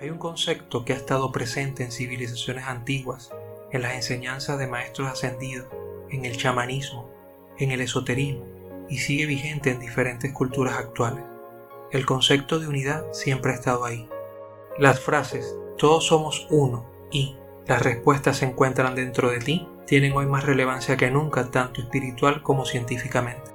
Hay un concepto que ha estado presente en civilizaciones antiguas, en las enseñanzas de maestros ascendidos, en el chamanismo, en el esoterismo y sigue vigente en diferentes culturas actuales. El concepto de unidad siempre ha estado ahí. Las frases todos somos uno y las respuestas se encuentran dentro de ti tienen hoy más relevancia que nunca tanto espiritual como científicamente.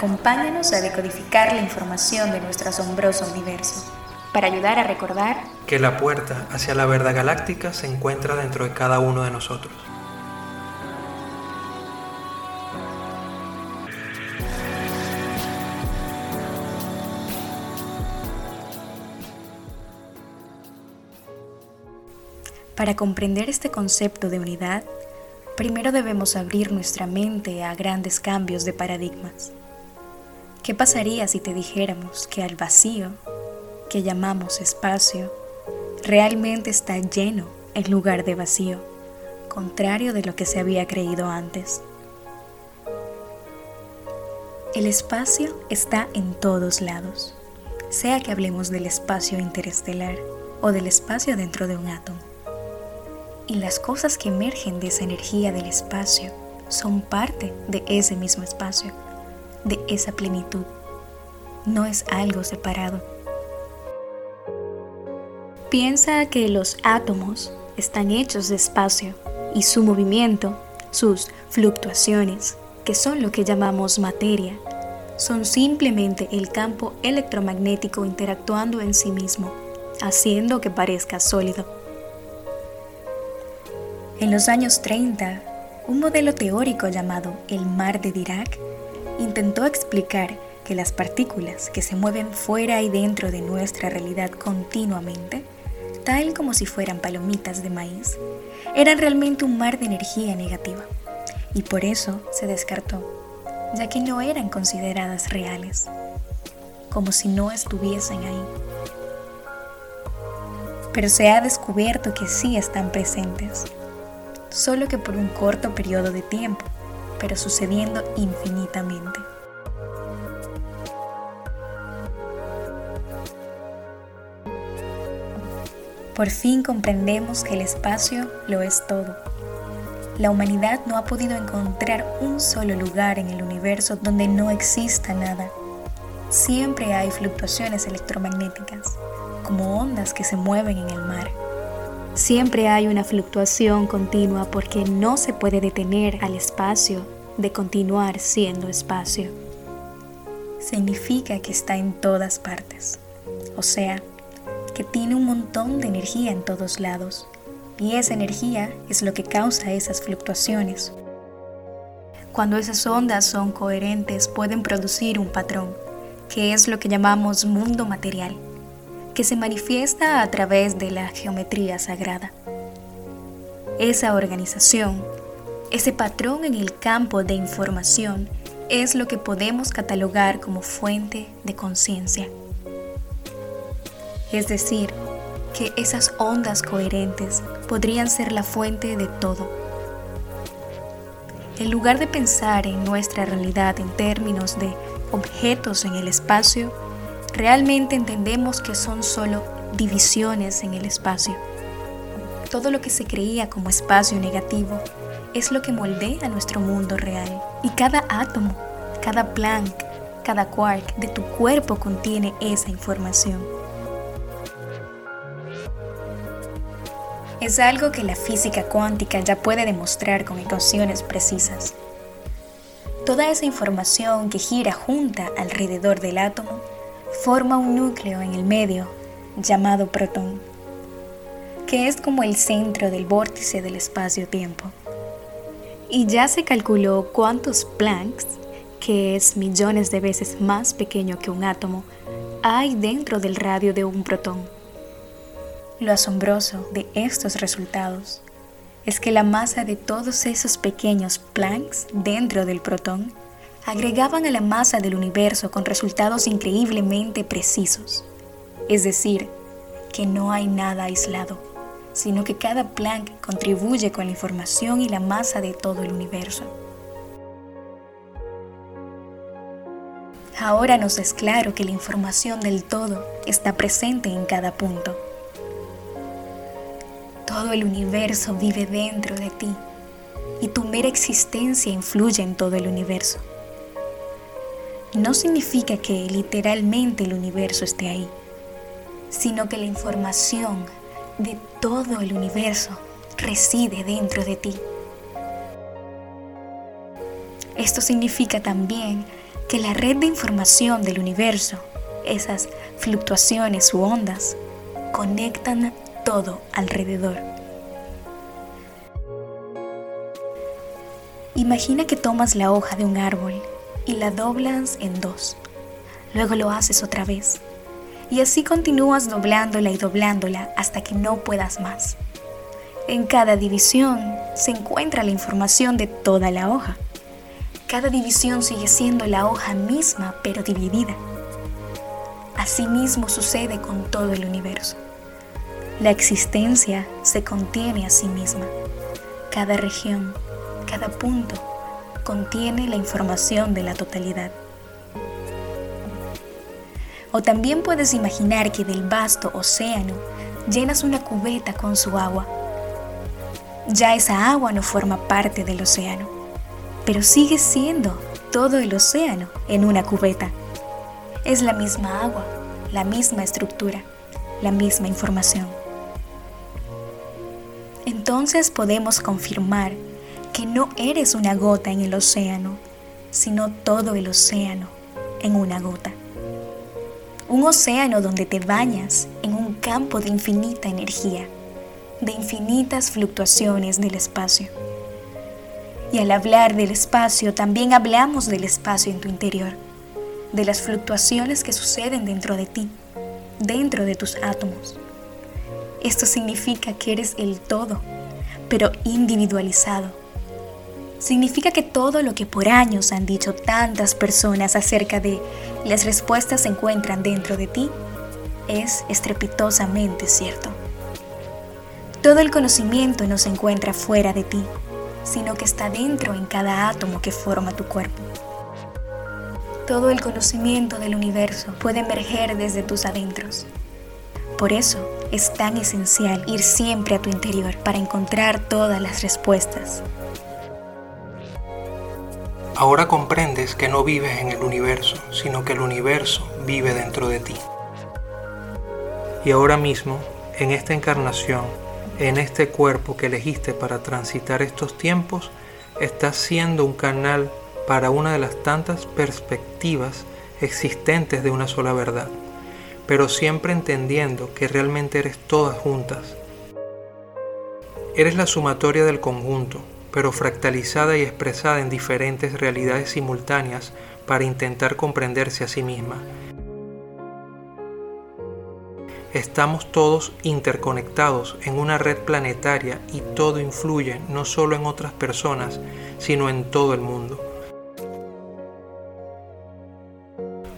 Acompáñanos a decodificar la información de nuestro asombroso universo, para ayudar a recordar que la puerta hacia la verdad galáctica se encuentra dentro de cada uno de nosotros. Para comprender este concepto de unidad, primero debemos abrir nuestra mente a grandes cambios de paradigmas. ¿Qué pasaría si te dijéramos que al vacío, que llamamos espacio, realmente está lleno en lugar de vacío, contrario de lo que se había creído antes? El espacio está en todos lados, sea que hablemos del espacio interestelar o del espacio dentro de un átomo. Y las cosas que emergen de esa energía del espacio son parte de ese mismo espacio de esa plenitud. No es algo separado. Piensa que los átomos están hechos de espacio y su movimiento, sus fluctuaciones, que son lo que llamamos materia, son simplemente el campo electromagnético interactuando en sí mismo, haciendo que parezca sólido. En los años 30, un modelo teórico llamado el mar de Dirac intentó explicar que las partículas que se mueven fuera y dentro de nuestra realidad continuamente, tal como si fueran palomitas de maíz, eran realmente un mar de energía negativa. Y por eso se descartó, ya que no eran consideradas reales, como si no estuviesen ahí. Pero se ha descubierto que sí están presentes, solo que por un corto periodo de tiempo pero sucediendo infinitamente. Por fin comprendemos que el espacio lo es todo. La humanidad no ha podido encontrar un solo lugar en el universo donde no exista nada. Siempre hay fluctuaciones electromagnéticas, como ondas que se mueven en el mar. Siempre hay una fluctuación continua porque no se puede detener al espacio de continuar siendo espacio. Significa que está en todas partes, o sea, que tiene un montón de energía en todos lados, y esa energía es lo que causa esas fluctuaciones. Cuando esas ondas son coherentes pueden producir un patrón, que es lo que llamamos mundo material que se manifiesta a través de la geometría sagrada. Esa organización, ese patrón en el campo de información es lo que podemos catalogar como fuente de conciencia. Es decir, que esas ondas coherentes podrían ser la fuente de todo. En lugar de pensar en nuestra realidad en términos de objetos en el espacio, realmente entendemos que son solo divisiones en el espacio. Todo lo que se creía como espacio negativo es lo que moldea nuestro mundo real. Y cada átomo, cada Planck, cada quark de tu cuerpo contiene esa información. Es algo que la física cuántica ya puede demostrar con ecuaciones precisas. Toda esa información que gira junta alrededor del átomo forma un núcleo en el medio llamado protón, que es como el centro del vórtice del espacio-tiempo. Y ya se calculó cuántos Plancks, que es millones de veces más pequeño que un átomo, hay dentro del radio de un protón. Lo asombroso de estos resultados es que la masa de todos esos pequeños Plancks dentro del protón agregaban a la masa del universo con resultados increíblemente precisos. Es decir, que no hay nada aislado, sino que cada Planck contribuye con la información y la masa de todo el universo. Ahora nos es claro que la información del todo está presente en cada punto. Todo el universo vive dentro de ti y tu mera existencia influye en todo el universo. No significa que literalmente el universo esté ahí, sino que la información de todo el universo reside dentro de ti. Esto significa también que la red de información del universo, esas fluctuaciones u ondas, conectan todo alrededor. Imagina que tomas la hoja de un árbol y la doblas en dos. Luego lo haces otra vez. Y así continúas doblándola y doblándola hasta que no puedas más. En cada división se encuentra la información de toda la hoja. Cada división sigue siendo la hoja misma, pero dividida. Asimismo sucede con todo el universo. La existencia se contiene a sí misma. Cada región, cada punto, contiene la información de la totalidad. O también puedes imaginar que del vasto océano llenas una cubeta con su agua. Ya esa agua no forma parte del océano pero sigue siendo todo el océano en una cubeta. Es la misma agua, la misma estructura, la misma información. Entonces podemos confirmar que no eres una gota en el océano, sino todo el océano en una gota. Un océano donde te bañas en un campo de infinita energía, de infinitas fluctuaciones del espacio y al hablar del espacio, también hablamos del espacio en tu interior, de las fluctuaciones que suceden dentro de ti, dentro de tus átomos. Esto significa que eres el todo, pero individualizado. Significa que todo lo que por años han dicho tantas personas acerca de las respuestas se encuentran dentro de ti es estrepitosamente cierto. Todo el conocimiento no se encuentra fuera de ti, sino que está dentro en cada átomo que forma tu cuerpo. Todo el conocimiento del universo puede emerger desde tus adentros. Por eso es tan esencial ir siempre a tu interior para encontrar todas las respuestas. Ahora comprendes que no vives en el universo, sino que el universo vive dentro de ti. Y ahora mismo, en esta encarnación, en este cuerpo que elegiste para transitar estos tiempos, estás siendo un canal para una de las tantas perspectivas existentes de una sola verdad, pero siempre entendiendo que realmente eres todas juntas. Eres la sumatoria del conjunto, pero fractalizada y expresada en diferentes realidades simultáneas para intentar comprenderse a sí misma Estamos todos interconectados en una red planetaria y todo influye no solo en otras personas, sino en todo el mundo.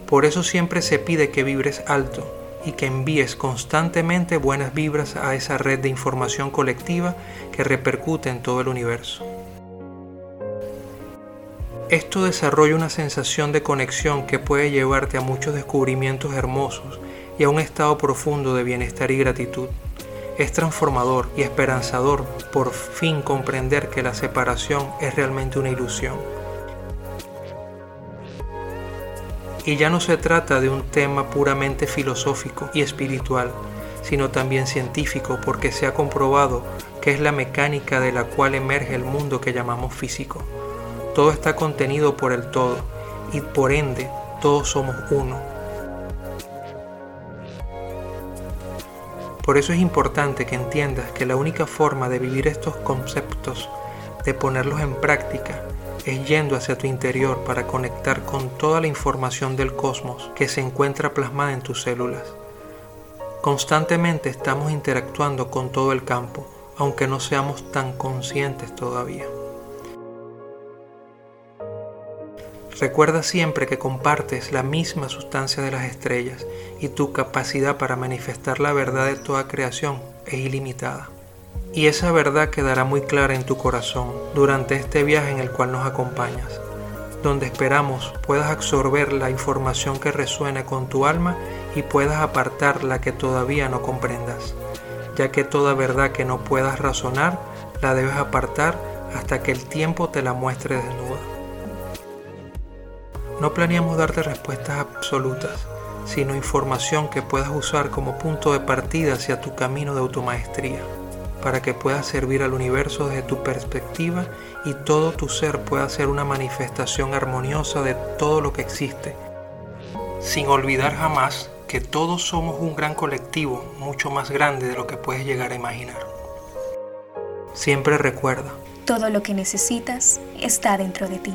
Por eso siempre se pide que vibres alto y que envíes constantemente buenas vibras a esa red de información colectiva que repercute en todo el universo. Esto desarrolla una sensación de conexión que puede llevarte a muchos descubrimientos hermosos y a un estado profundo de bienestar y gratitud. Es transformador y esperanzador por fin comprender que la separación es realmente una ilusión. Y ya no se trata de un tema puramente filosófico y espiritual, sino también científico porque se ha comprobado que es la mecánica de la cual emerge el mundo que llamamos físico. Todo está contenido por el todo y por ende todos somos uno Por eso es importante que entiendas que la única forma de vivir estos conceptos, de ponerlos en práctica, es yendo hacia tu interior para conectar con toda la información del cosmos que se encuentra plasmada en tus células. Constantemente estamos interactuando con todo el campo, aunque no seamos tan conscientes todavía. Recuerda siempre que compartes la misma sustancia de las estrellas y tu capacidad para manifestar la verdad de toda creación es ilimitada. Y esa verdad quedará muy clara en tu corazón durante este viaje en el cual nos acompañas. donde esperamos puedas absorber la información que resuene con tu alma y puedas apartar la que todavía no comprendas, ya que toda verdad que no puedas razonar la debes apartar hasta que el tiempo te la muestre desnuda. No planeamos darte respuestas absolutas, sino información que puedas usar como punto de partida hacia tu camino de automaestría, para que puedas servir al universo desde tu perspectiva y todo tu ser pueda ser una manifestación armoniosa de todo lo que existe, sin olvidar jamás que todos somos un gran colectivo mucho más grande de lo que puedes llegar a imaginar. Siempre recuerda, todo lo que necesitas está dentro de ti.